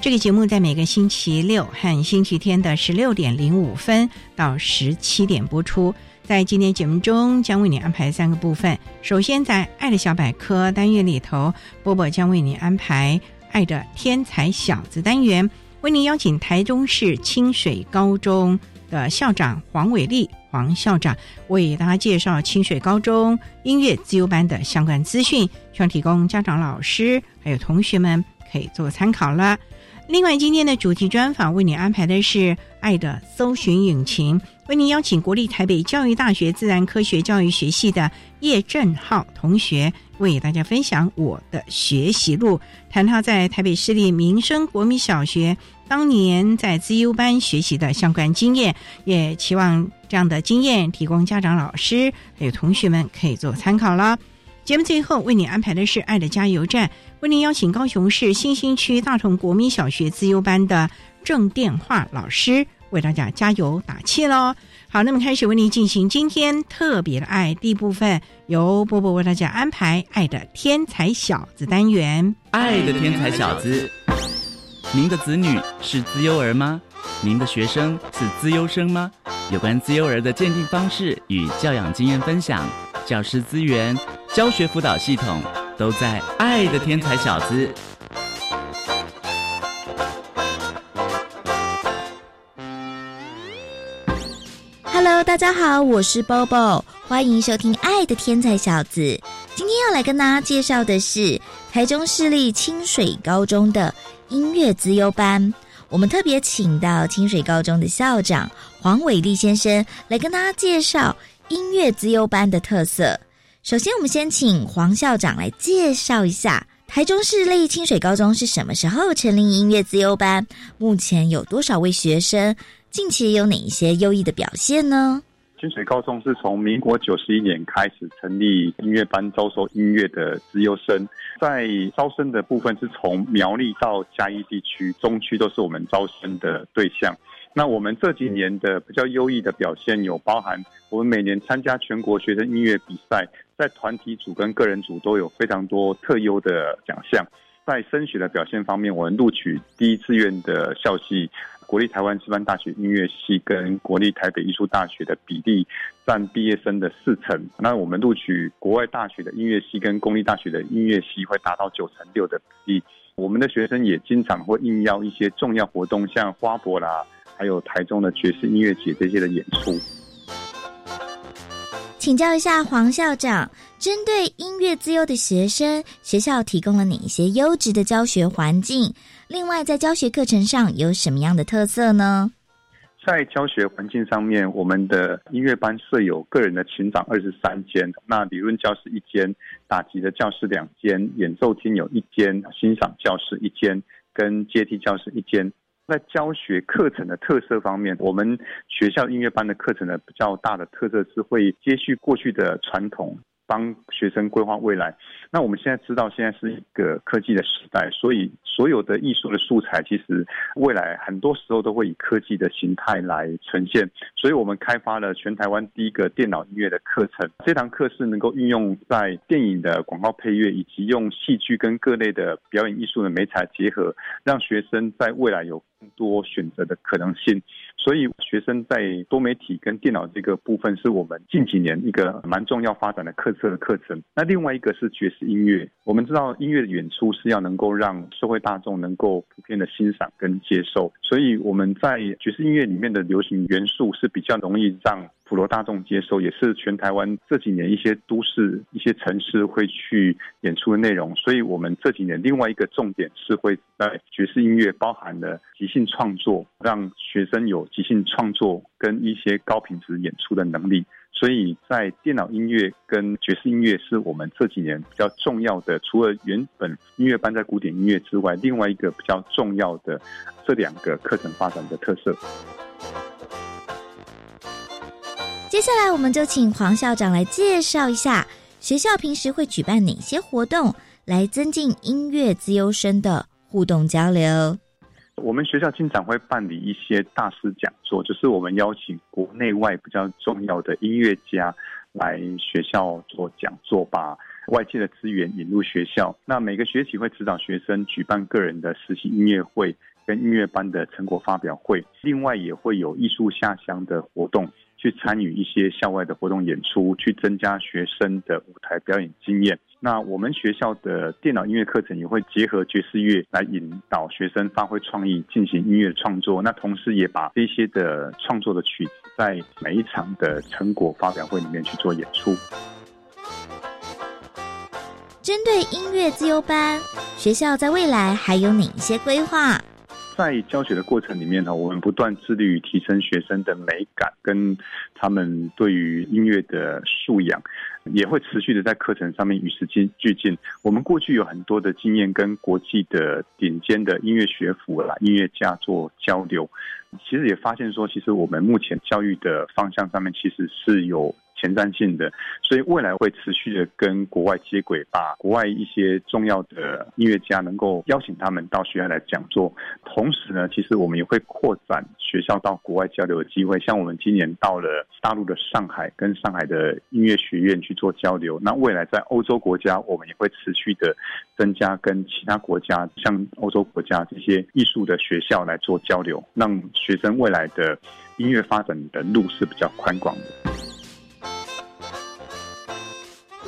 这个节目在每个星期六和星期天的十六点零五分到十七点播出。在今天节目中，将为你安排三个部分。首先，在“爱的小百科”单元里头，波波将为你安排“爱的天才小子”单元，为您邀请台中市清水高中的校长黄伟丽黄校长为大家介绍清水高中音乐自由班的相关资讯，希望提供家长、老师还有同学们可以做参考了。另外，今天的主题专访为你安排的是《爱的搜寻引擎》，为您邀请国立台北教育大学自然科学教育学系的叶正浩同学为大家分享我的学习路，谈他在台北市立民生国民小学当年在资优班学习的相关经验，也期望这样的经验提供家长、老师还有同学们可以做参考了。节目最后为你安排的是《爱的加油站》，为您邀请高雄市新兴区大同国民小学自优班的郑电话老师为大家加油打气喽。好，那么开始为您进行今天特别的爱第一部分，由波波为大家安排《爱的天才小子》单元。爱的天才小子，您的子女是资优儿吗？您的学生是资优生吗？有关资优儿的鉴定方式与教养经验分享，教师资源。教学辅导系统都在《爱的天才小子》。Hello，大家好，我是 Bobo，欢迎收听《爱的天才小子》。今天要来跟大家介绍的是台中市立清水高中的音乐资优班。我们特别请到清水高中的校长黄伟立先生来跟大家介绍音乐资优班的特色。首先，我们先请黄校长来介绍一下台中市立清水高中是什么时候成立音乐自由班，目前有多少位学生，近期有哪一些优异的表现呢？清水高中是从民国九十一年开始成立音乐班，招收音乐的自优生，在招生的部分是从苗栗到嘉义地区、中区都是我们招生的对象。那我们这几年的比较优异的表现有包含，我们每年参加全国学生音乐比赛，在团体组跟个人组都有非常多特优的奖项。在升学的表现方面，我们录取第一志愿的校系，国立台湾师范大学音乐系跟国立台北艺术大学的比例占毕业生的四成。那我们录取国外大学的音乐系跟公立大学的音乐系会达到九成六的比例。我们的学生也经常会应邀一些重要活动，像花博啦。还有台中的爵士音乐节这些的演出，请教一下黄校长，针对音乐自优的学生，学校提供了哪一些优质的教学环境？另外，在教学课程上有什么样的特色呢？在教学环境上面，我们的音乐班设有个人的琴长二十三间，那理论教室一间，打击的教室两间，演奏厅有一间，欣赏教室一间，跟阶梯教室一间。在教学课程的特色方面，我们学校音乐班的课程呢比较大的特色是会接续过去的传统，帮学生规划未来。那我们现在知道，现在是一个科技的时代，所以所有的艺术的素材，其实未来很多时候都会以科技的形态来呈现。所以我们开发了全台湾第一个电脑音乐的课程。这堂课是能够运用在电影的广告配乐，以及用戏剧跟各类的表演艺术的美彩结合，让学生在未来有。多选择的可能性，所以学生在多媒体跟电脑这个部分是我们近几年一个蛮重要发展的课程的课程。那另外一个是爵士音乐，我们知道音乐的演出是要能够让社会大众能够普遍的欣赏跟接受，所以我们在爵士音乐里面的流行元素是比较容易让。普罗大众接受，也是全台湾这几年一些都市、一些城市会去演出的内容。所以，我们这几年另外一个重点是会在爵士音乐包含了即兴创作，让学生有即兴创作跟一些高品质演出的能力。所以在电脑音乐跟爵士音乐是我们这几年比较重要的，除了原本音乐班在古典音乐之外，另外一个比较重要的这两个课程发展的特色。接下来，我们就请黄校长来介绍一下学校平时会举办哪些活动，来增进音乐自优生的互动交流。我们学校经常会办理一些大师讲座，就是我们邀请国内外比较重要的音乐家来学校做讲座，把外界的资源引入学校。那每个学期会指导学生举办个人的实习音乐会跟音乐班的成果发表会，另外也会有艺术下乡的活动。去参与一些校外的活动演出，去增加学生的舞台表演经验。那我们学校的电脑音乐课程也会结合爵士乐来引导学生发挥创意，进行音乐创作。那同时也把这些的创作的曲子，在每一场的成果发表会里面去做演出。针对音乐自由班，学校在未来还有哪一些规划？在教学的过程里面呢，我们不断致力于提升学生的美感跟他们对于音乐的素养，也会持续的在课程上面与时俱进。我们过去有很多的经验跟国际的顶尖的音乐学府啦、音乐家做交流，其实也发现说，其实我们目前教育的方向上面其实是有。前瞻性的，所以未来会持续的跟国外接轨，把国外一些重要的音乐家能够邀请他们到学校来讲座。同时呢，其实我们也会扩展学校到国外交流的机会。像我们今年到了大陆的上海，跟上海的音乐学院去做交流。那未来在欧洲国家，我们也会持续的增加跟其他国家，像欧洲国家这些艺术的学校来做交流，让学生未来的音乐发展的路是比较宽广的。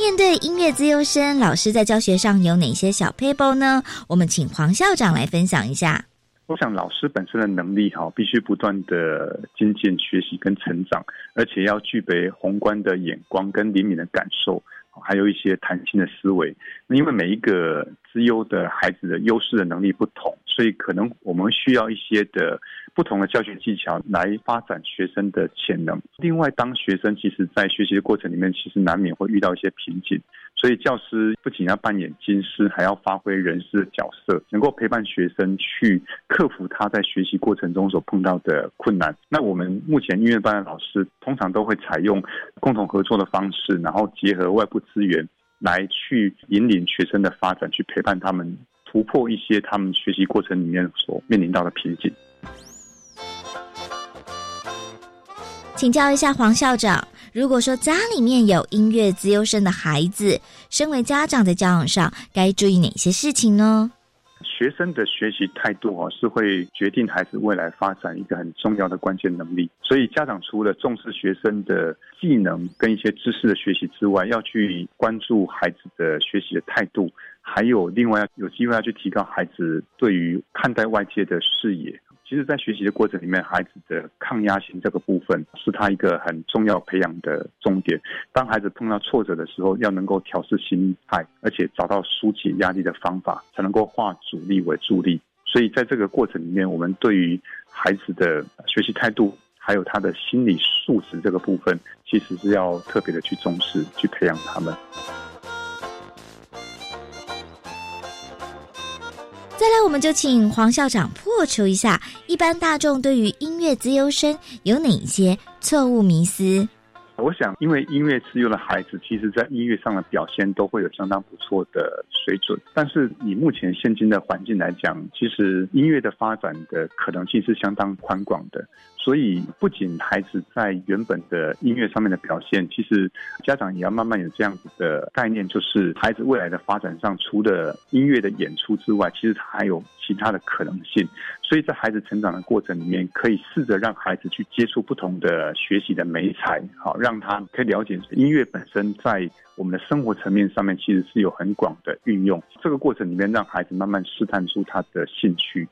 面对音乐自由生，老师在教学上有哪些小 paper 呢？我们请黄校长来分享一下。我想老师本身的能力哈，必须不断的精进学习跟成长，而且要具备宏观的眼光跟灵敏的感受，还有一些弹性的思维。那因为每一个资优的孩子的优势的能力不同，所以可能我们需要一些的。不同的教学技巧来发展学生的潜能。另外，当学生其实在学习的过程里面，其实难免会遇到一些瓶颈，所以教师不仅要扮演金师，还要发挥人师的角色，能够陪伴学生去克服他在学习过程中所碰到的困难。那我们目前音乐班的老师通常都会采用共同合作的方式，然后结合外部资源来去引领学生的发展，去陪伴他们突破一些他们学习过程里面所面临到的瓶颈。请教一下黄校长，如果说家里面有音乐自优生的孩子，身为家长在教养上该注意哪些事情呢？学生的学习态度哦，是会决定孩子未来发展一个很重要的关键能力。所以家长除了重视学生的技能跟一些知识的学习之外，要去关注孩子的学习的态度，还有另外有机会要去提高孩子对于看待外界的视野。其实，在学习的过程里面，孩子的抗压性这个部分是他一个很重要培养的重点。当孩子碰到挫折的时候，要能够调试心态，而且找到疏解压力的方法，才能够化阻力为助力。所以，在这个过程里面，我们对于孩子的学习态度，还有他的心理素质这个部分，其实是要特别的去重视，去培养他们。再来，我们就请黄校长破除一下一般大众对于音乐自优生有哪些错误迷思。我想，因为音乐自由的孩子，其实在音乐上的表现都会有相当不错的水准。但是以目前现今的环境来讲，其实音乐的发展的可能性是相当宽广的。所以，不仅孩子在原本的音乐上面的表现，其实家长也要慢慢有这样子的概念，就是孩子未来的发展上，除了音乐的演出之外，其实他还有其他的可能性。所以在孩子成长的过程里面，可以试着让孩子去接触不同的学习的美材，好让他可以了解音乐本身在我们的生活层面上面其实是有很广的运用。这个过程里面，让孩子慢慢试探出他的兴趣。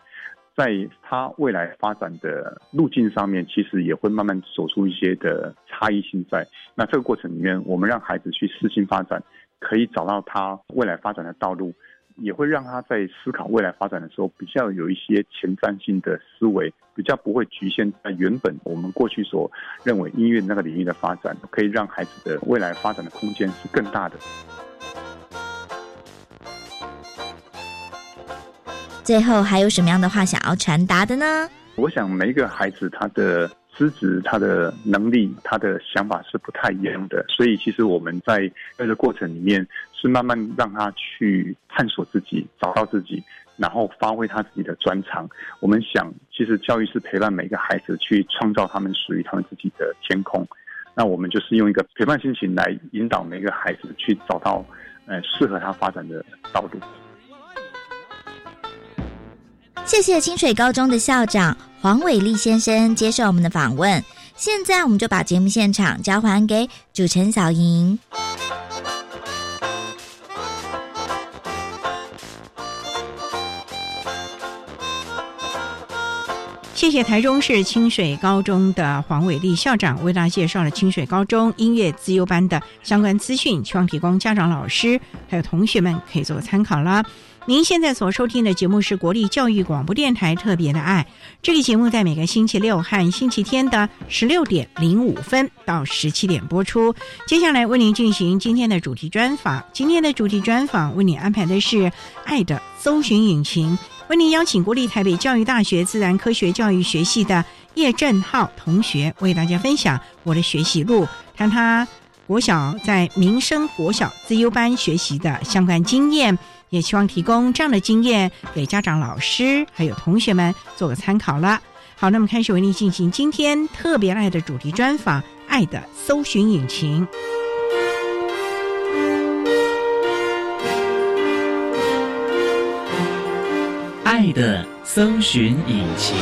在他未来发展的路径上面，其实也会慢慢走出一些的差异性在。那这个过程里面，我们让孩子去试性发展，可以找到他未来发展的道路，也会让他在思考未来发展的时候，比较有一些前瞻性的思维，比较不会局限在原本我们过去所认为音乐那个领域的发展，可以让孩子的未来发展的空间是更大的。最后还有什么样的话想要传达的呢？我想每一个孩子他的资质、他的能力、他的想法是不太一样的，所以其实我们在这个过程里面是慢慢让他去探索自己、找到自己，然后发挥他自己的专长。我们想，其实教育是陪伴每个孩子去创造他们属于他们自己的天空。那我们就是用一个陪伴心情来引导每个孩子去找到呃适合他发展的道路。谢谢清水高中的校长黄伟立先生接受我们的访问。现在我们就把节目现场交还给主持人小莹。谢谢台中市清水高中的黄伟立校长为大家介绍了清水高中音乐自由班的相关资讯，希望提供家长、老师还有同学们可以做个参考啦。您现在所收听的节目是国立教育广播电台特别的爱，这个节目在每个星期六和星期天的十六点零五分到十七点播出。接下来为您进行今天的主题专访，今天的主题专访为您安排的是爱的搜寻引擎，为您邀请国立台北教育大学自然科学教育学系的叶振浩同学为大家分享我的学习路，谈他国小在民生国小自优班学习的相关经验。也希望提供这样的经验给家长、老师还有同学们做个参考了。好，那么开始为您进行今天特别爱的主题专访——爱的搜寻引擎。爱的搜寻引擎。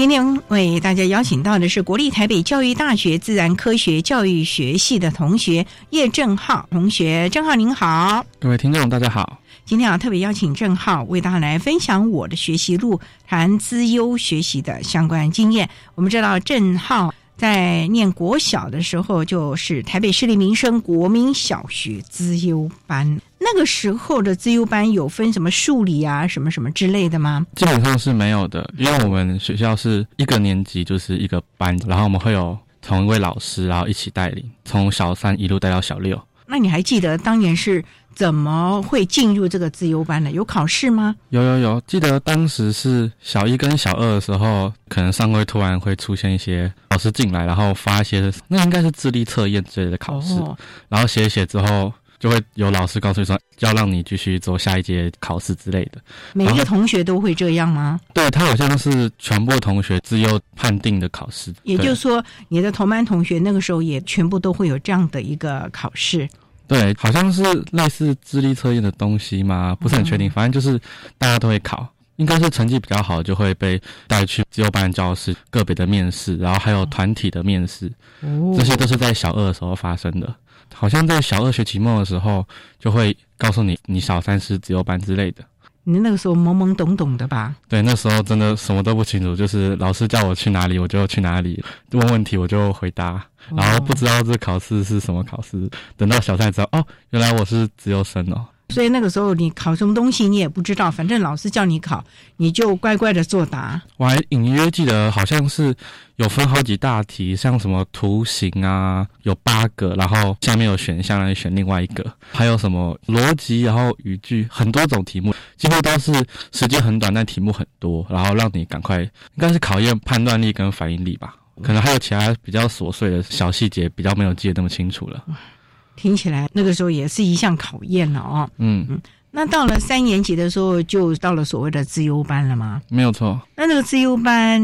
今天为大家邀请到的是国立台北教育大学自然科学教育学系的同学叶正浩同学，正浩您好，各位听众大家好。今天啊，特别邀请正浩为大家来分享我的学习路，谈资优学习的相关经验。我们知道正浩。在念国小的时候，就是台北市立民生国民小学资优班。那个时候的自优班有分什么数理啊、什么什么之类的吗？基本上是没有的，因为我们学校是一个年级就是一个班，然后我们会有同一位老师，然后一起带领，从小三一路带到小六。那你还记得当年是？怎么会进入这个自优班的？有考试吗？有有有，记得当时是小一跟小二的时候，可能上会突然会出现一些老师进来，然后发一些那应该是智力测验之类的考试，然后写一写之后，就会有老师告诉你说要让你继续做下一节考试之类的。每一个同学都会这样吗？对他好像是全部同学自由判定的考试，也就是说，你的同班同学那个时候也全部都会有这样的一个考试。对，好像是类似智力测验的东西嘛，不是很确定。反正就是大家都会考，应该是成绩比较好就会被带去自由班教室个别的面试，然后还有团体的面试，这些都是在小二的时候发生的。好像在小二学期末的时候就会告诉你，你小三是自由班之类的。你那个时候懵懵懂懂的吧？对，那时候真的什么都不清楚，就是老师叫我去哪里我就去哪里，问问题我就回答，然后不知道这考试是什么考试。等到小三知道，哦，原来我是自由生哦。所以那个时候你考什么东西你也不知道，反正老师叫你考，你就乖乖的作答。我还隐约记得好像是有分好几大题，像什么图形啊，有八个，然后下面有选项来选另外一个，还有什么逻辑，然后语句，很多种题目，几乎都是时间很短，但题目很多，然后让你赶快，应该是考验判断力跟反应力吧。可能还有其他比较琐碎的小细节，比较没有记得那么清楚了。听起来那个时候也是一项考验了哦。嗯嗯，那到了三年级的时候，就到了所谓的自优班了吗？没有错。那那个自优班，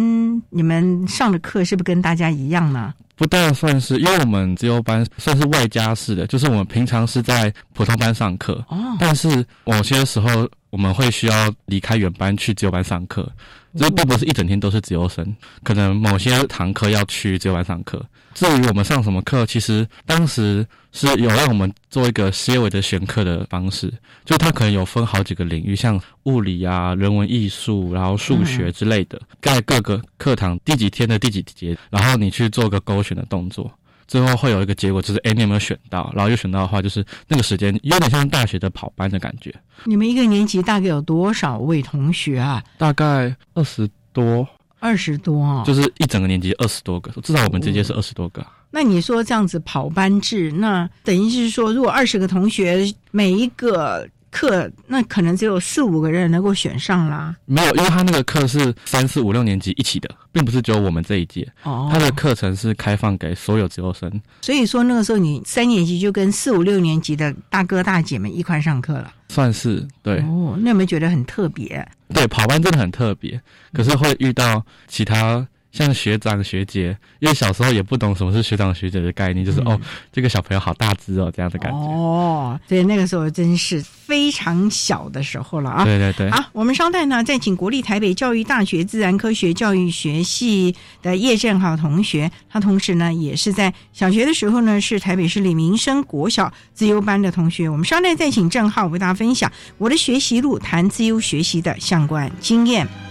你们上的课是不是跟大家一样呢？不大算是，因为我们自由班算是外加式的，就是我们平常是在普通班上课，哦，但是某些时候我们会需要离开原班去自由班上课，这并不是一整天都是自由生，可能某些堂课要去只有晚上课。至于我们上什么课，其实当时是有让我们做一个思维的选课的方式，就它可能有分好几个领域，像物理啊、人文艺术，然后数学之类的，在各个课堂第几天的第几节，然后你去做个勾选的动作。最后会有一个结果，就是哎，你有没有选到？然后又选到的话，就是那个时间有点像大学的跑班的感觉。你们一个年级大概有多少位同学啊？大概二十多，二十多哦。就是一整个年级二十多个，至少我们这届是二十多个。那你说这样子跑班制，那等于是说，如果二十个同学每一个课，那可能只有四五个人能够选上啦。没有，因为他那个课是三四五六年级一起的，并不是只有我们这一届。哦他的课程是开放给所有自由生。所以说那个时候你三年级就跟四五六年级的大哥大姐们一块上课了。算是对哦，那有没有觉得很特别？对，跑班真的很特别，可是会遇到其他像学长学姐，因为小时候也不懂什么是学长学姐的概念，就是、哦，这个小朋友好大只哦，这样的感觉。哦，所以那个时候真是非常小的时候了啊。对对对，好，我们稍待呢，再请国立台北教育大学自然科学教育学系的叶正浩同学，他同时呢也是在小学的时候呢是台北市立民生国小自优班的同学。我们稍待再请正浩为大家分享我的学习路，谈自优学习的相关经验。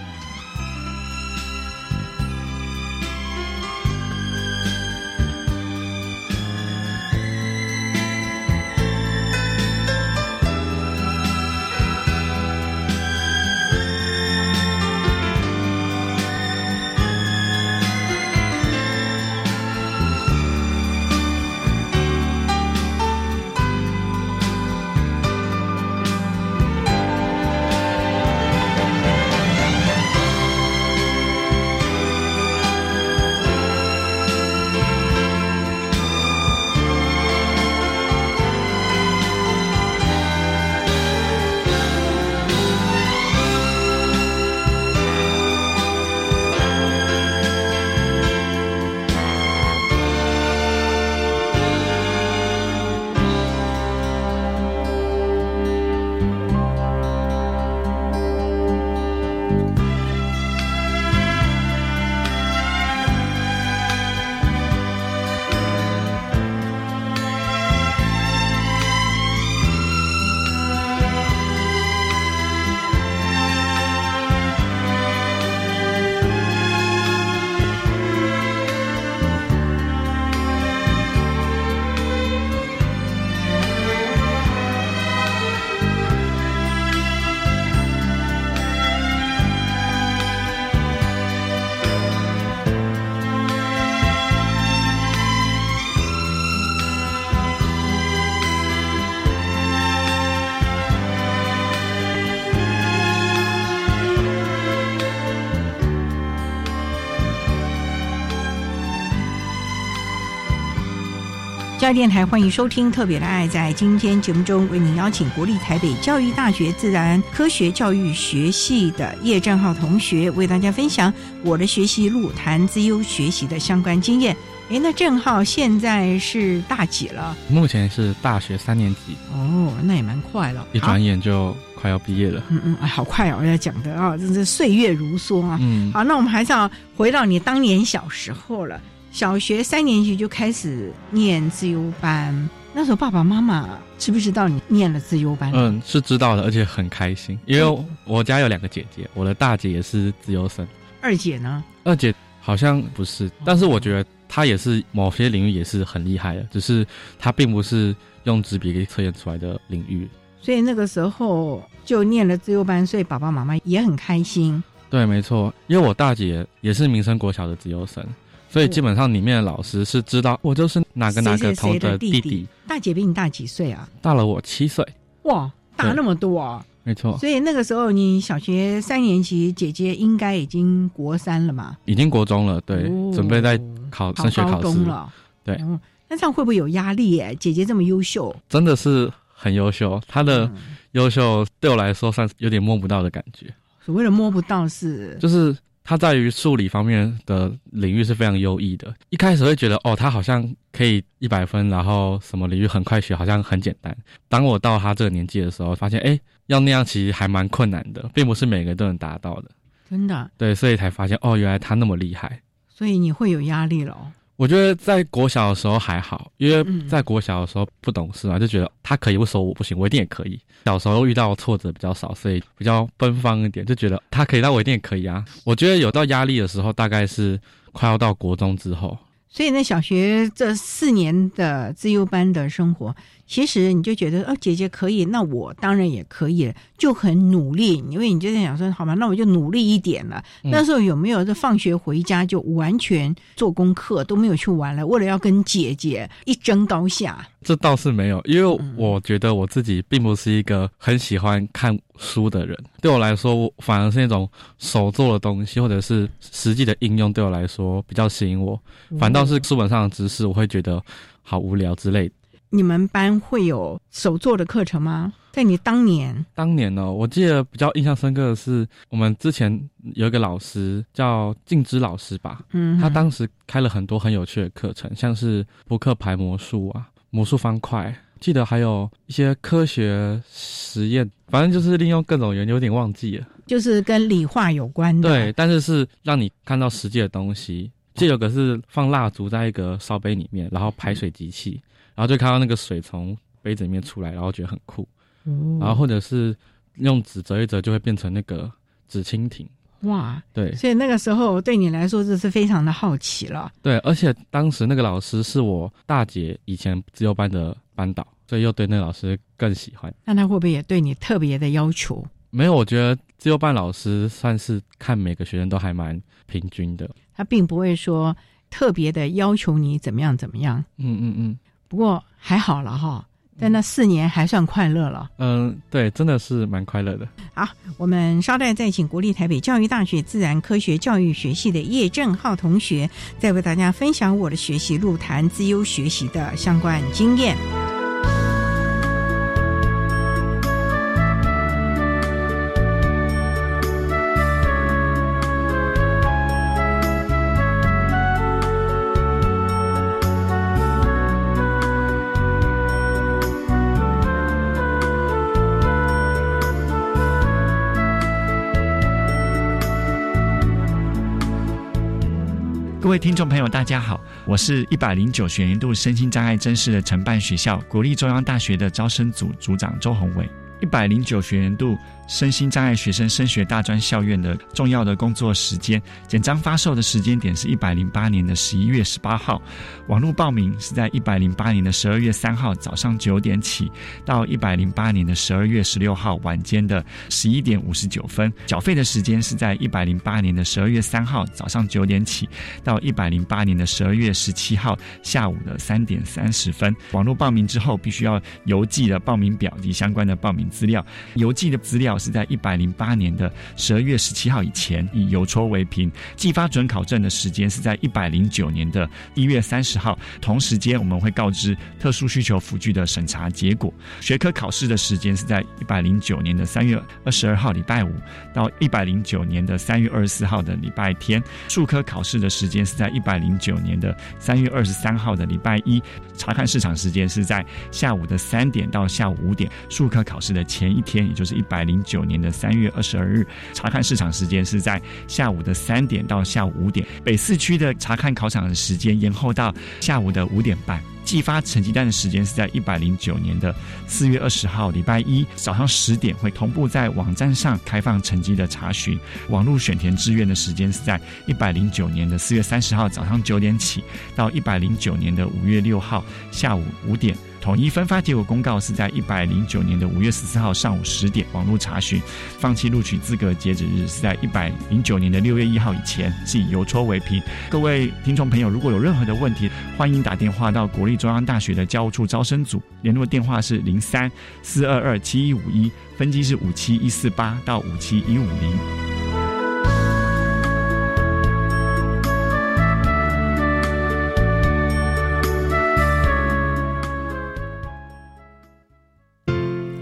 教育电台欢迎收听《特别的爱》。在今天节目中，为您邀请国立台北教育大学自然科学教育学系的叶正浩同学，为大家分享我的学习路，谈自优学习的相关经验。哎，那正浩现在是大几了？目前是大学三年级，哦，那也蛮快了。一转眼就快要毕业了。嗯嗯，哎，好快哦！要讲的啊，真是岁月如梭啊。嗯，好，那我们还是要回到你当年小时候了。小学三年级就开始念自由班，那时候爸爸妈妈知不知道你念了自由班？嗯，是知道的，而且很开心，因为我家有两个姐姐，我的大姐也是自由生，二姐呢？二姐好像不是，但是我觉得她也是某些领域也是很厉害的，只是她并不是用纸笔给测验出来的领域，所以那个时候就念了自由班，所以爸爸妈妈也很开心。对，没错，因为我大姐也是民生国小的自由生，所以基本上里面的老师是知道我就是哪个哪个同的弟弟。大姐比你大几岁啊？大了我七岁。哇，大那么多啊！没错。所以那个时候你小学三年级，姐姐应该已经国三了嘛？已经国中了，对，准备在考升学考试了。对。那这样会不会有压力？哎，姐姐这么优秀，真的是很优秀。她的优秀对我来说算是有点摸不到的感觉。所谓的摸不到是，就是她在于数理方面的领域是非常优异的。一开始会觉得哦，他好像可以一百分，然后什么领域很快学，好像很简单。当我到他这个年纪的时候，发现哎，要那样其实还蛮困难的，并不是每个人都能达到的。真的？对，所以才发现哦，原来他那么厉害。所以你会有压力了。我觉得在国小的时候还好，因为在国小的时候不懂事嘛，就觉得他可以，为什么我不行？我一定也可以。小时候遇到挫折比较少，所以比较奔放一点，就觉得他可以，那我一定也可以啊。我觉得有到压力的时候，大概是快要到国中之后。所以呢，小学这四年的自由班的生活。其实你就觉得哦，姐姐可以，那我当然也可以，就很努力。因为你就在想说，好吧，那我就努力一点了。那时候有没有这放学回家就完全做功课，都没有去玩了？为了要跟姐姐一争高下？这倒是没有，因为我觉得我自己并不是一个很喜欢看书的人。对我来说，我反而是那种手做的东西，或者是实际的应用，对我来说比较吸引我。反倒是书本上的知识，我会觉得好无聊之类。你们班会有手做的课程吗？在你当年，当年呢，我记得比较印象深刻的是，我们之前有一个老师叫静之老师吧，嗯，他当时开了很多很有趣的课程，像是扑克牌魔术啊、魔术方块，记得还有一些科学实验，反正就是利用各种原理，有点忘记了，就是跟理化有关的，对，但是是让你看到实际的东西。这有个是放蜡烛在一个烧杯里面，然后排水机器。然后就看到那个水从杯子里面出来，然后觉得很酷。哦然后或者是用纸折一折，就会变成那个纸蜻蜓。哇，对。所以那个时候对你来说，这是非常的好奇了。对，而且当时那个老师是我大姐以前自由班的班导，所以又对那个老师更喜欢。那他会不会也对你特别的要求？没有，我觉得自由班老师算是看每个学生都还蛮平均的。他并不会说特别的要求你怎么样怎么样。嗯嗯嗯。不过还好了哈，在那四年还算快乐了。嗯，对，真的是蛮快乐的。好，我们稍待再请国立台北教育大学自然科学教育学系的叶正浩同学，再为大家分享我的学习路谈自优学习的相关经验。位听众朋友，大家好，我是一百零九学年度身心障碍真试的承办学校国立中央大学的招生组组长周宏伟，一百零九学年度。身心障碍学生升学大专校院的重要的工作时间，简章发售的时间点是一百零八年的十一月十八号，网络报名是在一百零八年的十二月三号早上九点起，到一百零八年的十二月十六号晚间的十一点五十九分，缴费的时间是在一百零八年的十二月三号早上九点起，到一百零八年的十二月十七号下午的三点三十分。网络报名之后，必须要邮寄的报名表及相关的报名资料，邮寄的资料。是在一百零八年的十二月十七号以前，以邮戳为凭。寄发准考证的时间是在一百零九年的一月三十号。同时间，我们会告知特殊需求辅具的审查结果。学科考试的时间是在一百零九年的三月二十二号礼拜五到一百零九年的三月二十四号的礼拜天。数科考试的时间是在一百零九年的三月二十三号的礼拜一。查看市场时间是在下午的三点到下午五点。数科考试的前一天，也就是一百零。九年的三月二十二日，查看市场时间是在下午的三点到下午五点。北四区的查看考场的时间延后到下午的五点半。寄发成绩单的时间是在一百零九年的四月二十号礼拜一早上十点，会同步在网站上开放成绩的查询。网络选填志愿的时间是在一百零九年的四月三十号早上九点起，到一百零九年的五月六号下午五点。统一分发结果公告是在一百零九年的五月十四号上午十点网络查询，放弃录取资格截止日是在一百零九年的六月一号以前，是以邮戳为凭。各位听众朋友，如果有任何的问题，欢迎打电话到国立中央大学的教务处招生组，联络电话是零三四二二七一五一，分机是五七一四八到五七一五零。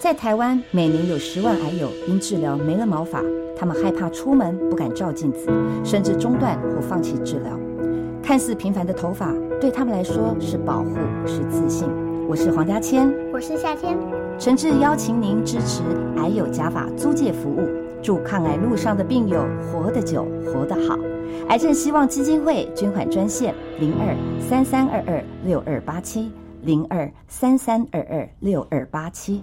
在台湾，每年有十万癌友因治疗没了毛发，他们害怕出门，不敢照镜子，甚至中断或放弃治疗。看似平凡的头发，对他们来说是保护，是自信。我是黄家千，我是夏天，诚挚邀请您支持癌友假发租借服务，祝抗癌路上的病友活得久，活得好。癌症希望基金会捐款专线：零二三三二二六二八七零二三三二二六二八七。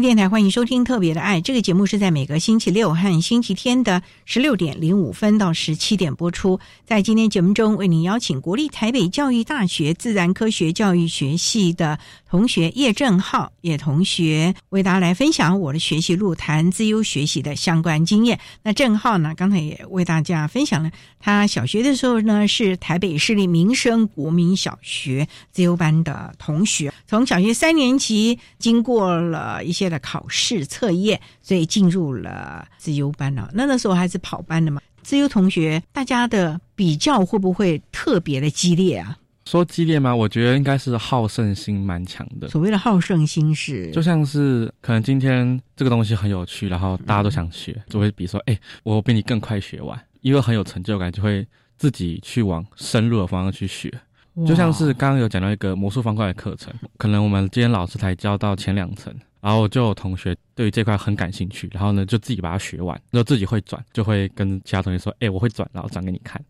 电台欢迎收听《特别的爱》这个节目，是在每个星期六和星期天的十六点零五分到十七点播出。在今天节目中，为您邀请国立台北教育大学自然科学教育学系的同学叶正浩叶同学，为大家来分享我的学习路谈自由学习的相关经验。那正浩呢，刚才也为大家分享了他小学的时候呢，是台北市立民生国民小学自由班的同学，从小学三年级经过了一。些的考试测验，所以进入了自由班了。那那时候还是跑班的嘛。自由同学，大家的比较会不会特别的激烈啊？说激烈吗？我觉得应该是好胜心蛮强的。所谓的好胜心是，就像是可能今天这个东西很有趣，然后大家都想学，就会比说，哎，我比你更快学完，因为很有成就感，就会自己去往深入的方向去学。就像是刚刚有讲到一个魔术方块的课程，可能我们今天老师才教到前两层。然后就有同学对于这块很感兴趣，然后呢就自己把它学完，然后自己会转，就会跟其他同学说：“哎，我会转，然后转给你看。”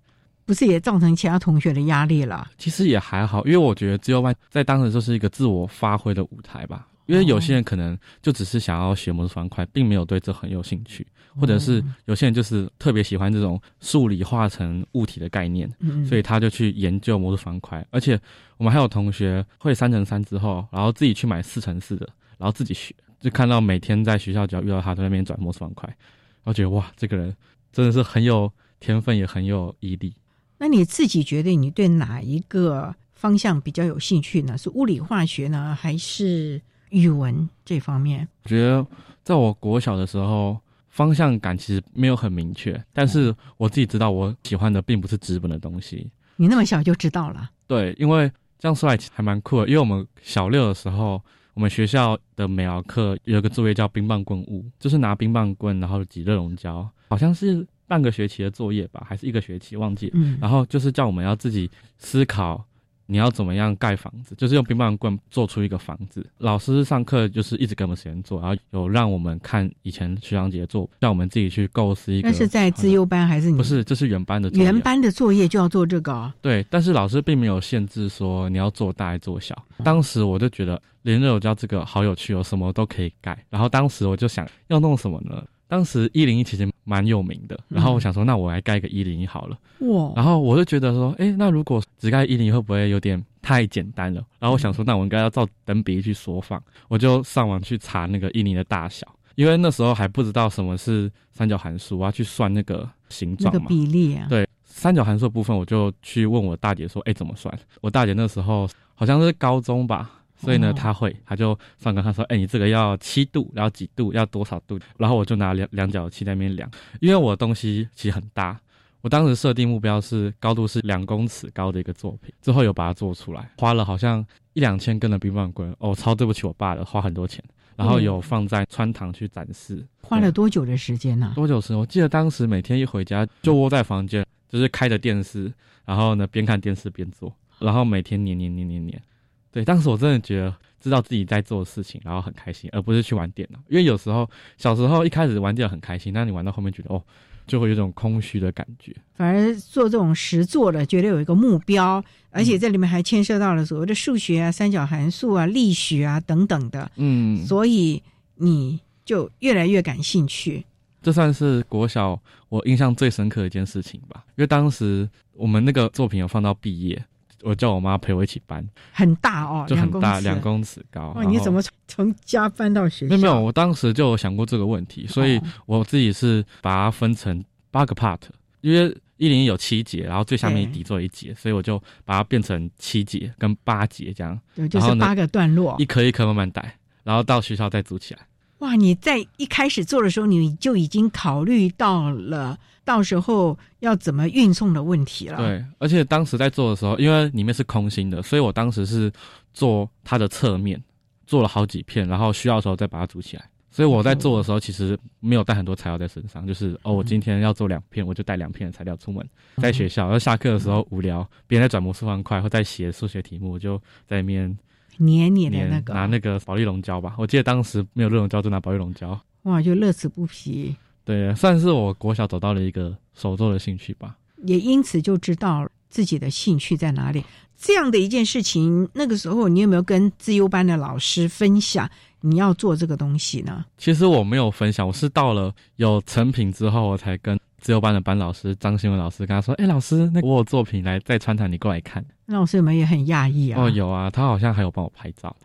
不是也造成其他同学的压力了？其实也还好，因为我觉得自由班在当时就是一个自我发挥的舞台吧。因为有些人可能就只是想要学魔术方块，并没有对这很有兴趣，或者是有些人就是特别喜欢这种数理化成物体的概念，所以他就去研究魔术方块。而且我们还有同学会三乘三之后，然后自己去买四乘四的。然后自己学，就看到每天在学校只要遇到他，在那边转魔术方块，然后觉得哇，这个人真的是很有天分，也很有毅力。那你自己觉得你对哪一个方向比较有兴趣呢？是物理化学呢，还是语文这方面？我觉得在我国小的时候，方向感其实没有很明确，但是我自己知道我喜欢的并不是纸本的东西。你那么小就知道了？对，因为这样说来还蛮酷的，因为我们小六的时候。我们学校的美劳课有个作业叫冰棒棍物，就是拿冰棒棍然后挤热熔胶，好像是半个学期的作业吧，还是一个学期忘记了。嗯然后就是叫我们要自己思考。你要怎么样盖房子？就是用冰棒棍做出一个房子。老师上课就是一直给我们时间做，然后有让我们看以前徐长杰做，让我们自己去构思一个。那是在资优班还是你？不是，这是原班的作业。原班的作业就要做这个哦、对，但是老师并没有限制说你要做大还做小。当时我就觉得连热有教这个好有趣哦，什么都可以盖。然后当时我就想要弄什么呢？当时一零一其实蛮有名的，然后我想说，那我来盖一个一零一好了。哇！然后我就觉得说，哎，那如果只盖一零一会不会有点太简单了？然后我想说，那我应该要照等比例去缩放。我就上网去查那个一零的大小，因为那时候还不知道什么是三角函数，我要去算那个形状那个比例啊。对，三角函数部分，我就去问我大姐说，哎，怎么算？我大姐那时候好像是高中吧。所以呢，哦他会，他就算跟他说，哎、你这个要七度，然后几度，要多少度？然后我就拿量量角器在那边量，因为我的东西其实很大，我当时设定目标是高度是两公尺高的一个作品，之后有把它做出来，花了好像一两千根的冰棒棍，哦，超对不起我爸的，花很多钱，然后有放在穿堂去展示，花了多久的时间呢、多久时间？我记得当时每天一回家就窝在房间，就是开着电视，然后呢边看电视边做，然后每天黏黏黏黏黏。对，当时我真的觉得知道自己在做的事情，然后很开心，而不是去玩电脑。因为有时候小时候一开始玩电脑很开心，但你玩到后面觉得哦，就会有一种空虚的感觉。反而做这种实做的，觉得有一个目标，而且这里面还牵涉到了所谓的数学啊、三角函数啊、力学啊等等的，嗯，所以你就越来越感兴趣。这算是国小我印象最深刻的一件事情吧，因为当时我们那个作品有放到毕业，我叫我妈陪我一起搬，很大哦，就很大，两两公尺高。哦，你怎么从从家搬到学校？没有没有，我当时就有想过这个问题，所以哦我自己是把它分成八个 part，因为一零一有七节，然后最下面对底座一节，所以我就把它变成七节跟八节这样，对，就是八个段落一。颗一颗慢慢带，然后到学校再组起来。哇，你在一开始做的时候，你就已经考虑到了到时候要怎么运送的问题了。，对，而且当时在做的时候，因为里面是空心的，所以我当时是做它的侧面，做了好几片，然后需要的时候再把它组起来。所以我在做的时候，其实没有带很多材料在身上，就是哦，我今天要做两片，我就带两片的材料出门，在学校。然后下课的时候无聊，别人在转魔术方块或在写数学题目，我就在那边黏黏的那个，拿那个保利龙胶吧。我记得当时没有热熔胶，就拿保利龙胶。哇，就乐此不疲，对，算是我国小走到了一个手作的兴趣吧。也因此就知道自己的兴趣在哪里。这样的一件事情，那个时候你有没有跟自优班的老师分享你要做这个东西呢？其实我没有分享，我是到了有成品之后，我才跟自由班的班老师张新文老师跟他说：“哎、老师，那个我有作品来在川台，你过来看。那老师有没有也很讶异啊？哦，有啊，他好像还有帮我拍照。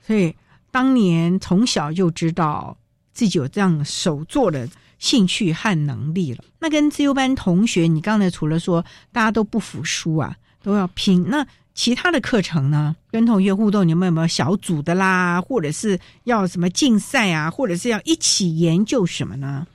所以当年从小就知道自己有这样手作的兴趣和能力了。那跟自由班同学，你刚才除了说大家都不服输啊，都要拼，那其他的课程呢？跟同学互动，你们有没有小组的啦，或者是要什么竞赛啊，或者是要一起研究什么呢？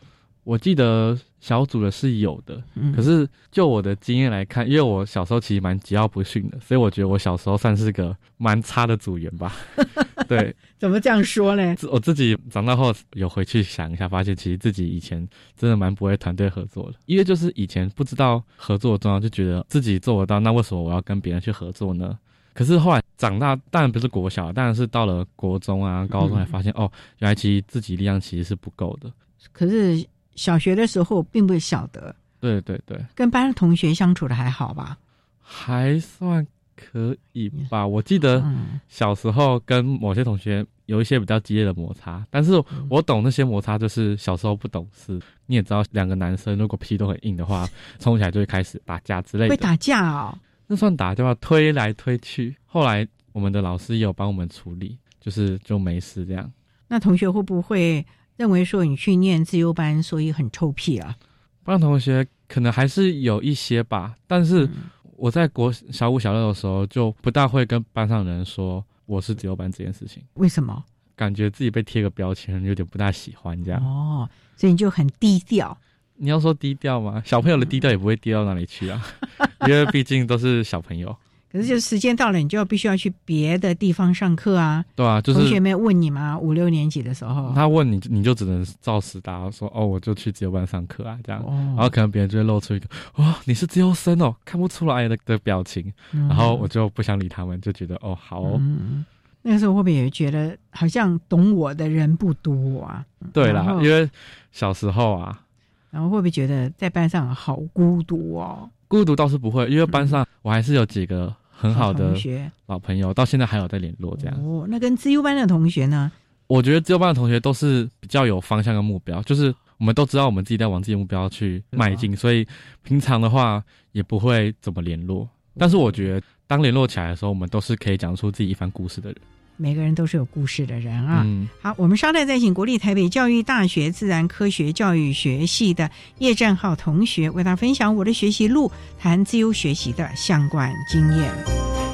我记得小组的是有的，嗯可是就我的经验来看，因为我小时候其实蛮桀骜不驯的，所以我觉得我小时候算是个蛮差的组员吧。对，怎么这样说呢？自我自己长大后有回去想一下，发现其实自己以前真的蛮不会团队合作的，因为就是以前不知道合作的重要，就觉得自己做得到，那为什么我要跟别人去合作呢？可是后来长大，当然不是国小，当然是到了国中啊、高中才发现，哦，原来其实自己力量其实是不够的。可是小学的时候并不晓得，对对对，跟班同学相处的还好吧？还算可以吧。我记得嗯小时候跟某些同学有一些比较激烈的摩擦，但是我懂那些摩擦，就是小时候不懂事。你也知道，两个男生如果皮都很硬的话，冲起来就会开始打架之类的。会打架哦。那算打架吧，推来推去。后来我们的老师也有帮我们处理，就是就没事这样。那同学会不会认为说你去念自由班，所以很臭屁啊？班同学可能还是有一些吧，但是嗯我在国小五、小六的时候就不大会跟班上人说我是自由班这件事情，为什么？感觉自己被贴个标签，有点不大喜欢这样。哦，所以你就很低调。你要说低调吗？小朋友的低调也不会低到哪里去啊，因为毕竟都是小朋友。可是就时间到了，你就要必须要去别的地方上课啊。对啊，就是同学没有问你吗？五六年级的时候，他问你，你就只能照实答，说哦，我就去自由班上课啊，这样。然后可能别人就会露出一个哦，你是自由生哦，看不出来的的表情。然后我就不想理他们，就觉得哦，好。嗯，那个时候会不会也觉得好像懂我的人不多啊？对啦，因为小时候啊。然后会不会觉得在班上好孤独哦？孤独倒是不会，因为班上我还是有几个很好的同学、老朋友，到现在还有在联络。这样哦，那跟自优班的同学呢？我觉得自优班的同学都是比较有方向跟目标，就是我们都知道我们自己在往自己的目标去迈进，所以平常的话也不会怎么联络。但是我觉得当联络起来的时候，我们都是可以讲出自己一番故事的人。每个人都是有故事的人啊！好，我们稍待再请国立台北教育大学自然科学教育学系的叶占浩同学为大家分享我的学习路，谈自由学习的相关经验。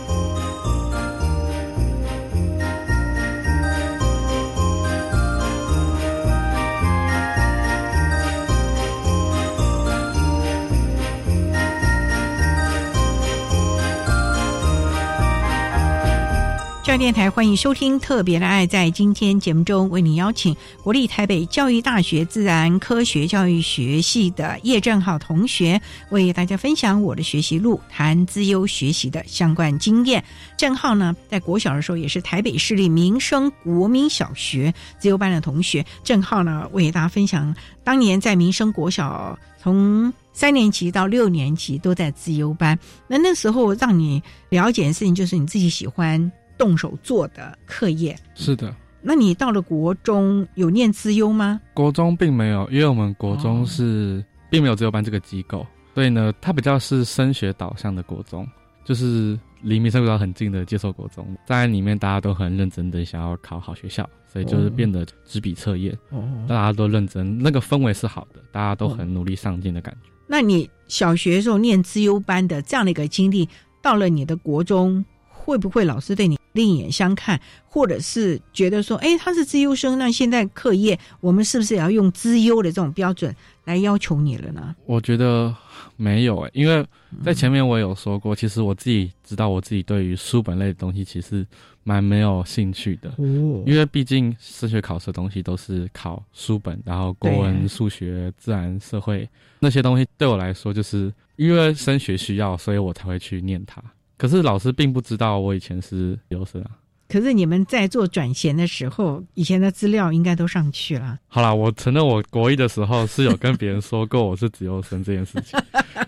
电台欢迎收听《特别的爱》。在今天节目中，为您邀请国立台北教育大学自然科学教育学系的叶正浩同学，为大家分享我的学习路，谈资优学习的相关经验。正浩呢，在国小的时候也是台北市立民生国民小学资优班的同学。正浩呢，为大家分享当年在民生国小，从三年级到六年级都在资优班。那那时候让你了解的事情，就是你自己喜欢。动手做的课业是的，那你到了国中有念资优吗？国中并没有，因为我们国中是并没有资优班这个机构，所以呢，它比较是升学导向的国中，就是离民生国小很近的接受国中，在里面大家都很认真的想要考好学校，所以就是变得纸笔测验，哦大家都认真，那个氛围是好的，大家都很努力上进的感觉。那你小学时候念资优班的这样的一个经历，到了你的国中，会不会老师对你？另眼相看，或者是觉得说，哎，他是资优生，那现在课业我们是不是也要用资优的这种标准来要求你了呢？我觉得没有诶，因为在前面我有说过，其实我自己知道我自己对于书本类的东西其实蛮没有兴趣的。哦，因为毕竟升学考试的东西都是考书本，然后国文、数学、自然、社会那些东西对我来说，就是因为升学需要，所以我才会去念它。可是老师并不知道我以前是优生啊。可是你们在做转衔的时候，以前的资料应该都上去了。好啦，我承认我国一的时候是有跟别人说过我是自优生这件事情，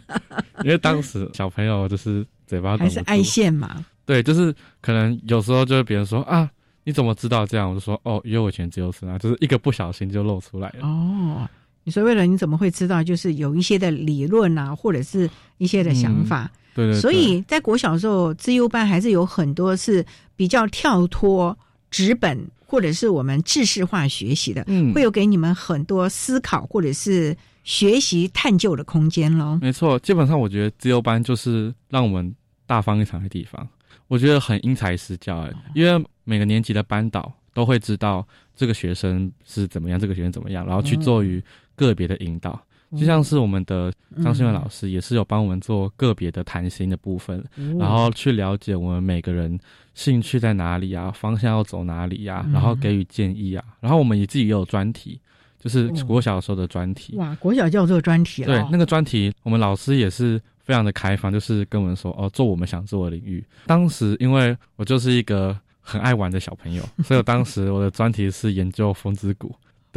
因为当时小朋友就是嘴巴还是爱现嘛。对，就是可能有时候就是别人说啊，你怎么知道这样？我就说哦，因为我以前自优生啊，就是一个不小心就露出来了。哦，你说为了你怎么会知道？就是有一些的理论啊，或者是一些的想法。对对，所以在国小的时候，自优班还是有很多是比较跳脱纸本或者是我们知识化学习的，嗯，会有给你们很多思考或者是学习探究的空间喽。没错，基本上我觉得自优班就是让我们大放异彩的地方，我觉得很因材施教哎，因为每个年级的班导都会知道这个学生是怎么样，这个学生怎么样，然后去做于个别的引导。就像是我们的张新文老师，也是有帮我们做个别的谈心的部分，然后去了解我们每个人兴趣在哪里啊，方向要走哪里呀，然后给予建议啊。然后我们也自己也有专题，就是国小时候的专题。哇，国小就有这个专题了。对，那个专题我们老师也是非常的开放，就是跟我们说哦，做我们想做的领域。当时因为我就是一个很爱玩的小朋友，所以我当时我的专题是研究风之谷。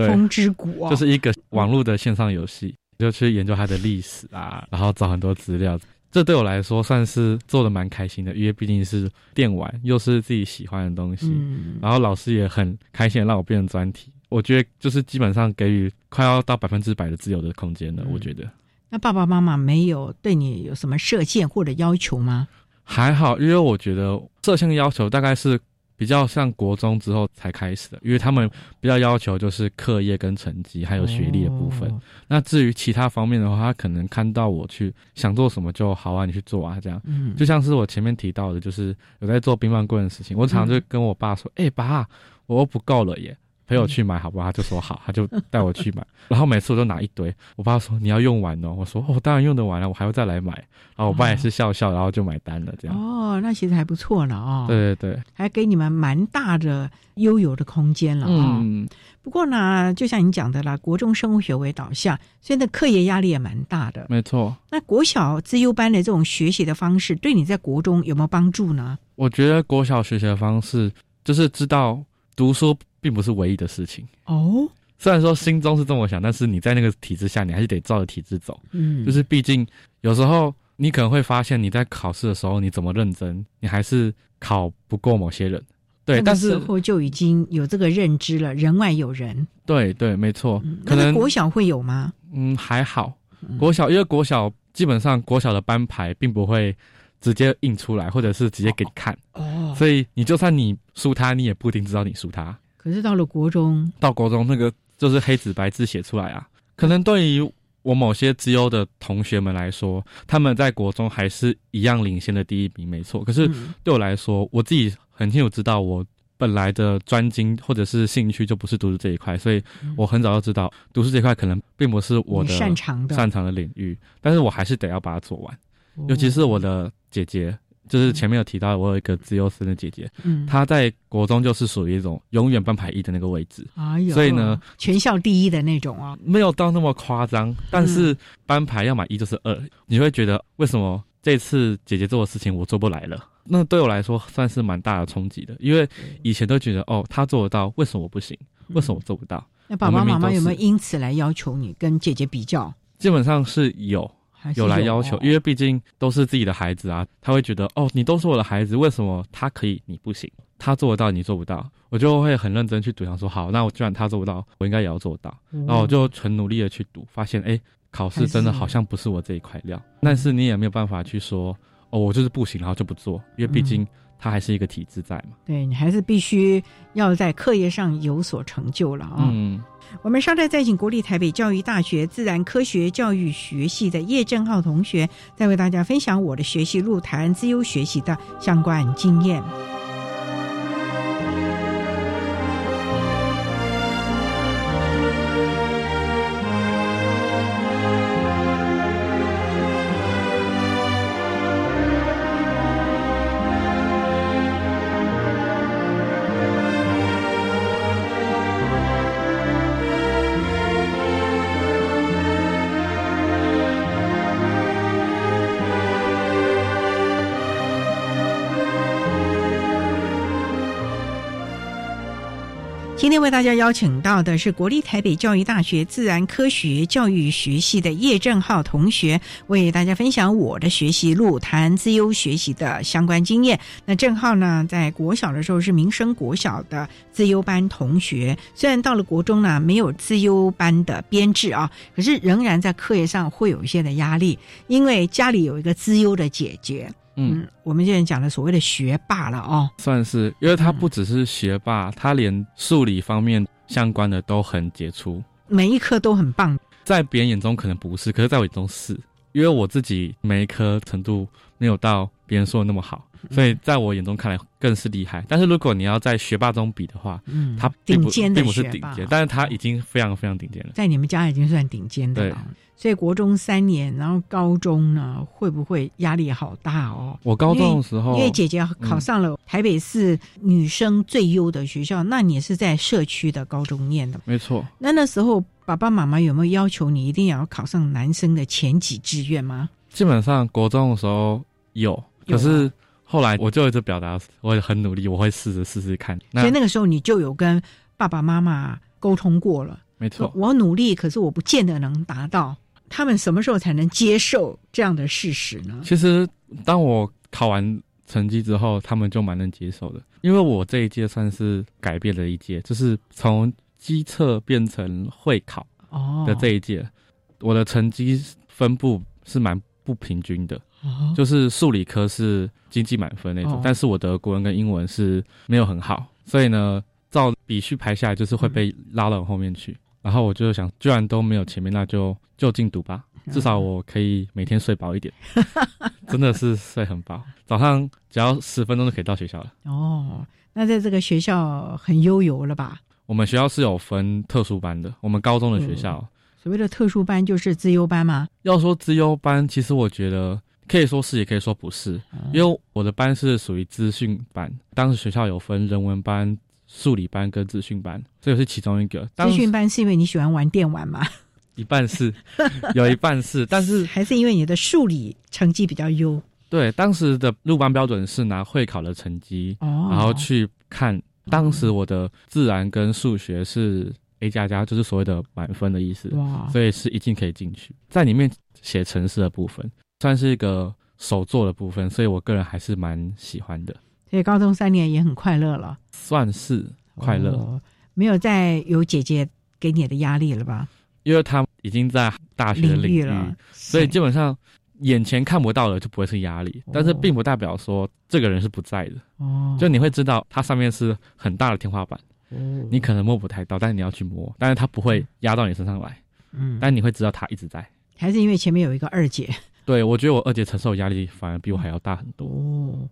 风之谷就是一个网络的线上游戏。就去研究它的历史啊，然后找很多资料，这对我来说算是做的蛮开心的，因为毕竟是电玩，又是自己喜欢的东西。嗯然后老师也很开心让我变成专题，我觉得就是基本上给予快要到百分之百的自由的空间了。我觉得，那爸爸妈妈没有对你有什么设限或者要求吗？还好，因为我觉得设限要求大概是。比较像国中之后才开始的，因为他们比较要求就是课业跟成绩，还有学历的部分。那至于其他方面的话，他可能看到我去想做什么就好啊，你去做啊，这样。嗯，就像是我前面提到的，就是有在做冰棒棍的事情，我常常就跟我爸说：“哎，爸，我又不够了耶，陪我去买好不好？他就说好，他就带我去买。然后每次我都拿一堆，我爸说你要用完哦，我说哦，当然用得完了，我还要再来买。然后我爸也是笑笑，然后就买单了，这样。哦，那其实还不错了哦。对对对，还给你们蛮大的悠游的空间了啊。嗯，不过呢，就像你讲的啦，国中生物学为导向，所以那课业压力也蛮大的。没错。那国小资优班的这种学习的方式，对你在国中有没有帮助呢？我觉得国小学习的方式就是知道读书并不是唯一的事情哦。虽然说心中是这么想，但是你在那个体制下，你还是得照着体制走。嗯，就是毕竟有时候你可能会发现，你在考试的时候你怎么认真，你还是考不过某些人。对，但是后就已经有这个认知了，人外有人。对对，没错。可能国小会有吗？嗯，还好。国小因为国小基本上国小的班牌并不会直接印出来，或者是直接给你看。哦。所以你就算你输他，你也不一定知道你输他。可是到了国中，到国中那个。就是黑纸白字写出来啊，可能对于我某些资优的同学们来说，他们在国中还是一样领先的第一名，没错。可是对我来说，我自己很清楚知道，我本来的专精或者是兴趣就不是读书这一块，所以我很早就知道读书这一块可能并不是我的擅长的擅长的领域，但是我还是得要把它做完，尤其是我的姐姐。就是前面有提到，我有一个自由生的姐姐，嗯，她在国中就是属于一种永远班排一的那个位置，哎呦，所以呢，全校第一的那种啊，没有到那么夸张，但是班排要么一就是二，你会觉得为什么这次姐姐做的事情我做不来了？那对我来说算是蛮大的冲击的，因为以前都觉得哦，她做得到，为什么我不行？为什么我做不到？那爸爸妈妈有没有因此来要求你跟姐姐比较？基本上是有。有来要求，因为毕竟都是自己的孩子啊，他会觉得哦，你都是我的孩子，为什么他可以你不行？他做得到你做不到，我就会很认真去读，想说好，那我既然他做不到，我应该也要做到。然后我就很努力的去读，发现哎，考试真的好像不是我这一块料。但是你也没有办法去说哦，我就是不行，然后就不做，因为毕竟他还是一个体制在嘛。对你还是必须要在课业上有所成就了啊。嗯。我们稍待再请国立台北教育大学自然科学教育学系的叶正浩同学，再为大家分享我的学习路谈自由学习的相关经验。大家邀请到的是国立台北教育大学自然科学教育学系的叶正浩同学，为大家分享我的学习路，谈自优学习的相关经验。那正浩呢，在国小的时候是民生国小的自优班同学，虽然到了国中呢没有自优班的编制啊，可是仍然在课业上会有一些的压力，因为家里有一个自优的姐姐。嗯，我们现在讲的所谓的学霸了哦，算是，因为他不只是学霸，他连数理方面相关的都很杰出，每一科都很棒。在别人眼中可能不是，可是在我眼中是，因为我自己每一科程度没有到别人说的那么好，所以在我眼中看来更是厉害。但是如果你要在学霸中比的话，嗯，他顶尖的并不是顶尖，但是他已经非常非常顶尖了，在你们家已经算顶尖的了。所以国中三年，然后高中呢，会不会压力好大哦？我高中的时候，因为姐姐考上了台北市女生最优的学校，那你是在社区的高中念的，没错。那那时候爸爸妈妈有没有要求你一定要考上男生的前几志愿吗？基本上国中的时候有，可是后来我就一直表达，我也很努力，我会试着试试看。所以那个时候你就有跟爸爸妈妈沟通过了，没错。我努力，可是我不见得能达到。他们什么时候才能接受这样的事实呢？其实，当我考完成绩之后，他们就蛮能接受的。因为我这一届算是改变了一届，就是从机测变成会考的这一届，我的成绩分布是蛮不平均的。就是数理科是经济满分那种，但是我的国文跟英文是没有很好，所以呢，照比序排下来，就是会被拉到后面去。然后我就想，居然都没有前面，那就就近读吧，至少我可以每天睡饱一点。真的是睡很饱，早上只要十分钟就可以到学校了。哦，那在这个学校很悠游了吧？我们学校是有分特殊班的，我们高中的学校。所谓的特殊班就是资优班吗？要说资优班，其实我觉得可以说是，也可以说不是，因为我的班是属于资讯班。当时学校有分人文班、数理班跟资讯班，这个是其中一个。资讯班是因为你喜欢玩电玩吗？一半是，有一半是，但是还是因为你的数理成绩比较优。对，当时的入班标准是拿会考的成绩，然后去看。当时我的自然跟数学是。A 加加就是所谓的满分的意思，哇！所以是一定可以进去，在里面写程式的部分，算是一个手做的部分，所以我个人还是蛮喜欢的。所以高中三年也很快乐了，算是快乐，没有再有姐姐给你的压力了吧？因为她已经在大学领域了，所以基本上眼前看不到的就不会是压力，但是并不代表说这个人是不在的哦，就你会知道它上面是很大的天花板。你可能摸不太到，但是你要去摸，但是它不会压到你身上来，嗯，但你会知道它一直在。还是因为前面有一个二姐？对，我觉得我二姐承受压力反而比我还要大很多。哦，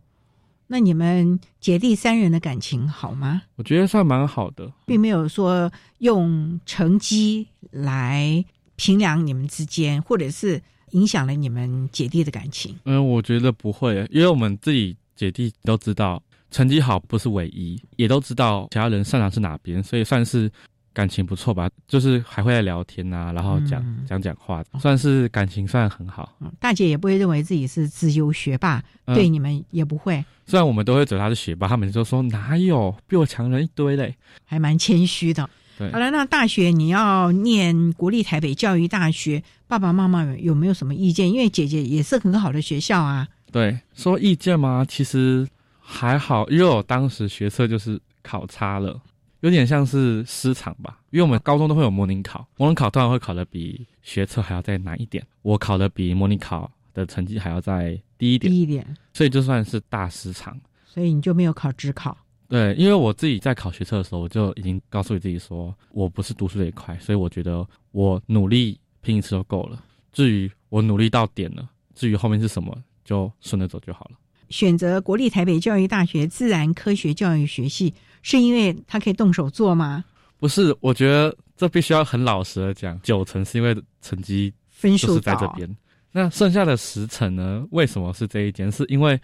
那你们姐弟三人的感情好吗？我觉得算蛮好的，并没有说用成绩来评量你们之间，或者是影响了你们姐弟的感情。嗯，我觉得不会，因为我们自己姐弟都知道。成绩好不是唯一，也都知道其他人擅长是哪边，所以算是感情不错吧。就是还会聊天啊，然后讲讲讲话，算是感情算很好。大姐也不会认为自己是自优学霸，对你们也不会。虽然我们都会嘴他是学霸，他们就说哪有比我强人一堆嘞，还蛮谦虚的。对，好了，那大学你要念国立台北教育大学，爸爸妈妈有没有什么意见？因为姐姐也是很好的学校啊。对，说意见吗？其实。还好，因为我当时学测就是考差了，有点像是失常吧。因为我们高中都会有模拟考，模拟考当然会考的比学测还要再难一点。我考的比模拟考的成绩还要再低一点，低一点，所以就算是大失常。所以你就没有考职考？对，因为我自己在考学测的时候，我就已经告诉自己说，我不是读书这一块，所以我觉得我努力拼一次就够了。至于我努力到点了，至于后面是什么，就顺着走就好了。选择国立台北教育大学自然科学教育学系，是因为他可以动手做吗？不是，我觉得这必须要很老实的讲，九成是因为成绩分数在这边。那剩下的十成呢？为什么是这一间？是因为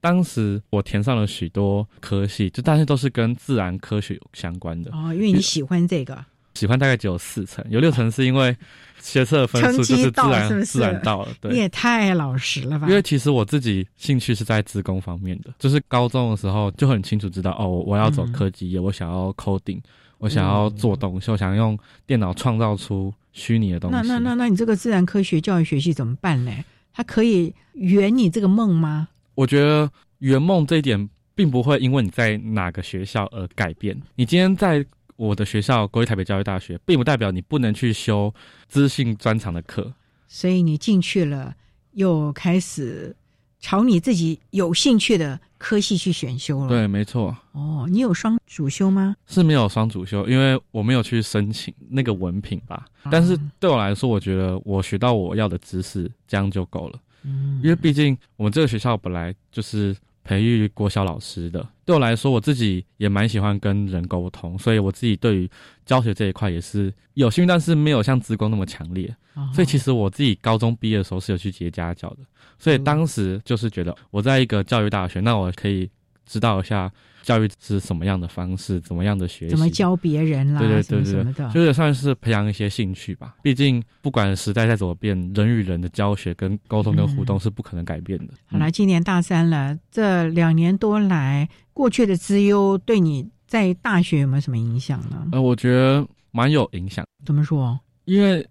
当时我填上了许多科系，就但是都是跟自然科学有相关的哦，因为你喜欢这个。喜欢大概只有四成，有六成是因为学测分数就是自然自然到了。对，你也太老实了吧？因为其实我自己兴趣是在职工方面的，就是高中的时候就很清楚知道哦，我要走科技业，我想要 coding，我想要做东西，我想用电脑创造出虚拟的东西。那那那那你这个自然科学教育学系怎么办呢？它可以圆你这个梦吗？我觉得圆梦这一点并不会因为你在哪个学校而改变。你今天在。我的学校国立台北教育大学，并不代表你不能去修资讯专长的课。所以你进去了，又开始朝你自己有兴趣的科系去选修了。对，没错。哦，你有双主修吗？是没有双主修，因为我没有去申请那个文凭吧。但是对我来说，我觉得我学到我要的知识，这样就够了。嗯，因为毕竟我们这个学校本来就是。培育国小老师的，对我来说，我自己也蛮喜欢跟人沟通，所以我自己对于教学这一块也是有兴趣，但是没有像职工那么强烈。所以其实我自己高中毕业的时候是有去接家教的，所以当时就是觉得我在一个教育大学，那我可以知道一下。教育是什么样的方式？怎么样的学习？怎么教别人啦？对对对对，就也算是培养一些兴趣吧。毕竟不管时代再怎么变，人与人的教学、跟沟通、跟互动是不可能改变的。好了，今年大三了，这两年多来，过去的资优对你在大学有没有什么影响呢？呃，我觉得蛮有影响。怎么说？因为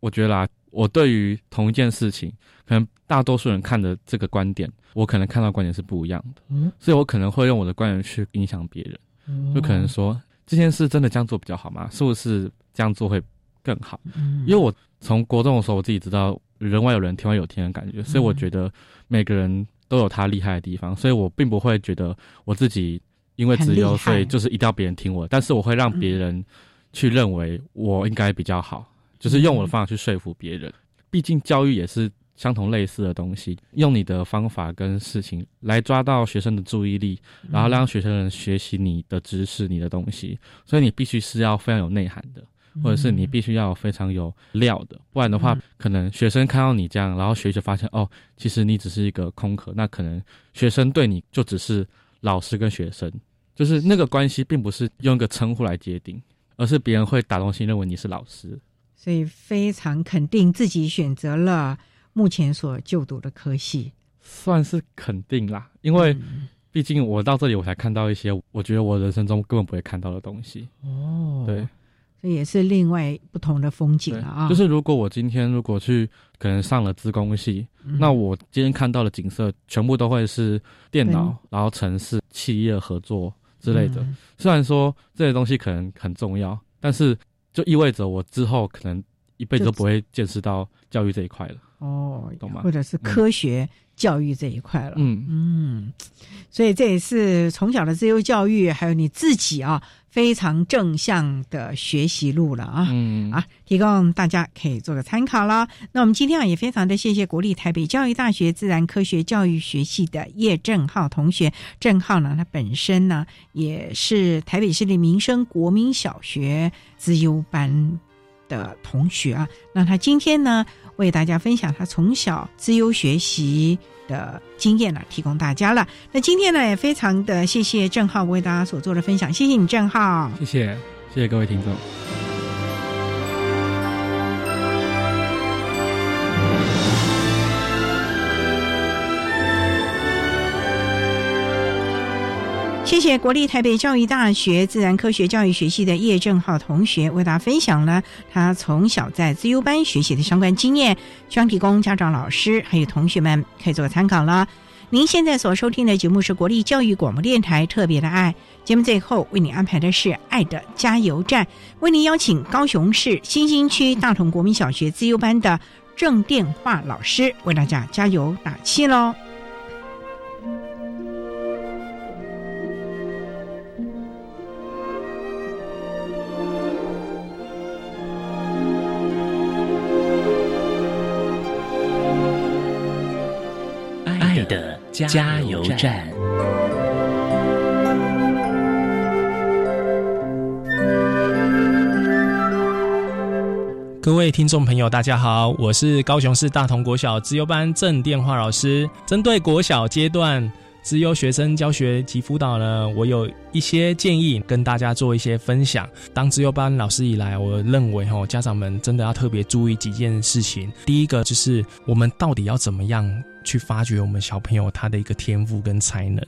我觉得啦，我对于同一件事情，可能大多数人看的这个观点。我可能看到观点是不一样的，所以我可能会用我的观点去影响别人，就可能说这件事真的这样做比较好吗？是不是这样做会更好？因为我从国中的时候，我自己知道人外有人，天外有天的感觉，所以我觉得每个人都有他厉害的地方，所以我并不会觉得我自己因为只有所以就是一定要别人听我，但是我会让别人去认为我应该比较好，就是用我的方法去说服别人。毕竟教育也是相同类似的东西，用你的方法跟事情来抓到学生的注意力，然后让学生人学习你的知识、你的东西。所以你必须是要非常有内涵的，或者是你必须要非常有料的，不然的话，可能学生看到你这样，然后学就发现哦，其实你只是一个空壳，那可能学生对你就只是老师跟学生，就是那个关系并不是用一个称呼来界定，而是别人会打动心认为你是老师。所以非常肯定自己选择了目前所就读的科系，算是肯定啦。因为毕竟我到这里，我才看到一些我觉得我人生中根本不会看到的东西。哦，对，这也是另外不同的风景了啊。就是如果我今天如果去可能上了资工系，那我今天看到的景色全部都会是电脑，然后城市、企业合作之类的。虽然说这些东西可能很重要，但是。就意味着我之后可能一辈子都不会见识到教育这一块了。哦，懂吗？或者是科学教育这一块了。嗯嗯，所以这也是从小的自由教育，还有你自己啊，非常正向的学习路了啊。嗯啊，提供大家可以做个参考了。那我们今天啊，也非常的谢谢国立台北教育大学自然科学教育学系的叶正浩同学。正浩呢，他本身呢也是台北市立民生国民小学资优班的同学啊。那他今天呢？为大家分享他从小自优学习的经验呢，提供大家了。那今天呢，也非常的谢谢郑浩为大家所做的分享，谢谢你郑浩，谢谢，谢谢各位听众。谢谢国立台北教育大学自然科学教育学系的叶正浩同学为大家分享了他从小在自优班学习的相关经验，希望提供家长、老师还有同学们可以做参考了。您现在所收听的节目是国立教育广播电台特别的爱节目，最后为您安排的是爱的加油站，为您邀请高雄市新兴区大同国民小学自优班的郑电话老师为大家加油打气喽。加油站。各位听众朋友，大家好，我是高雄市大同国小资优班郑电话老师。针对国小阶段资优学生教学及辅导呢，我有一些建议跟大家做一些分享。当资优班老师以来，我认为哈，家长们真的要特别注意几件事情。第一个就是我们到底要怎么样？去发掘我们小朋友他的一个天赋跟才能，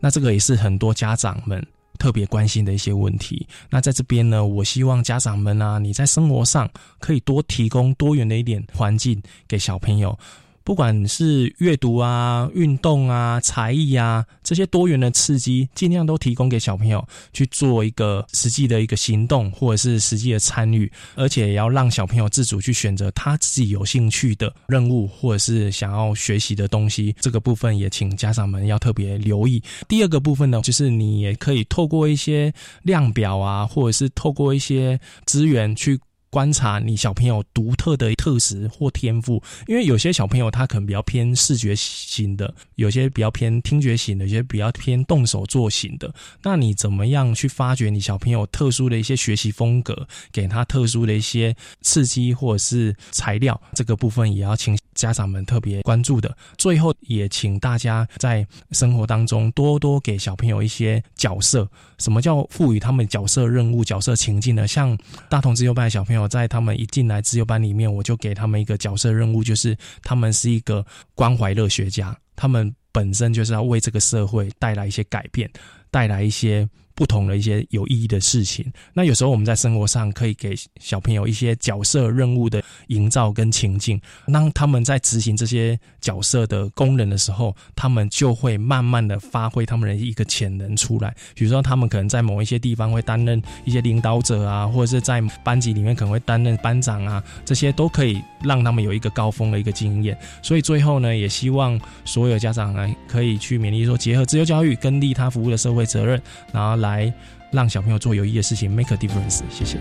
那这个也是很多家长们特别关心的一些问题。那在这边呢，我希望家长们啊，你在生活上可以多提供多元的一点环境给小朋友。不管是阅读啊、运动啊、才艺啊这些多元的刺激，尽量都提供给小朋友去做一个实际的一个行动，或者是实际的参与，而且也要让小朋友自主去选择他自己有兴趣的任务，或者是想要学习的东西。这个部分也请家长们要特别留意。第二个部分呢，就是你也可以透过一些量表啊，或者是透过一些资源去。观察你小朋友独特的特质或天赋，因为有些小朋友他可能比较偏视觉型的，有些比较偏听觉型的，有些比较偏动手做型的。那你怎么样去发掘你小朋友特殊的一些学习风格，给他特殊的一些刺激或者是材料？这个部分也要请家长们特别关注的。最后也请大家在生活当中多多给小朋友一些角色。什么叫赋予他们角色任务、角色情境呢？像大同自由班的小朋友。在他们一进来自由班里面，我就给他们一个角色任务，就是他们是一个关怀乐学家，他们本身就是要为这个社会带来一些改变，带来一些。不同的一些有意义的事情，那有时候我们在生活上可以给小朋友一些角色任务的营造跟情境，当他们在执行这些角色的功能的时候，他们就会慢慢的发挥他们的一个潜能出来。比如说，他们可能在某一些地方会担任一些领导者啊，或者是在班级里面可能会担任班长啊，这些都可以让他们有一个高峰的一个经验。所以最后呢，也希望所有家长呢可以去勉励说，结合自由教育跟利他服务的社会责任，然后。来，让小朋友做有意义的事情。make a difference。谢谢。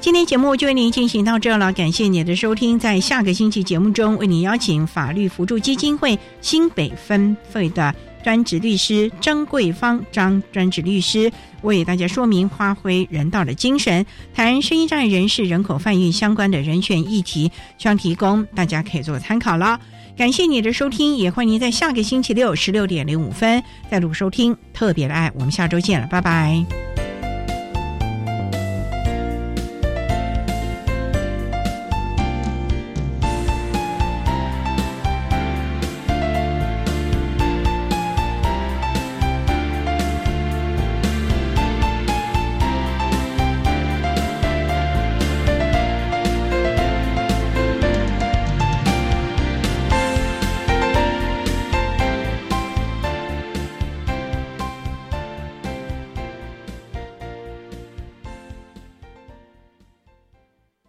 今天节目就为您进行到这了，感谢你的收听。在下个星期节目中，为您邀请法律辅助基金会新北分会的。专职律师张桂芳张专职律师，为大家说明发挥人道的精神，谈声音障碍人士人口贩运相关的人权议题，希望提供大家可以做参考了。感谢你的收听，也欢迎在下个星期六十六点零五分再度收听特别的爱。我们下周见了，拜拜。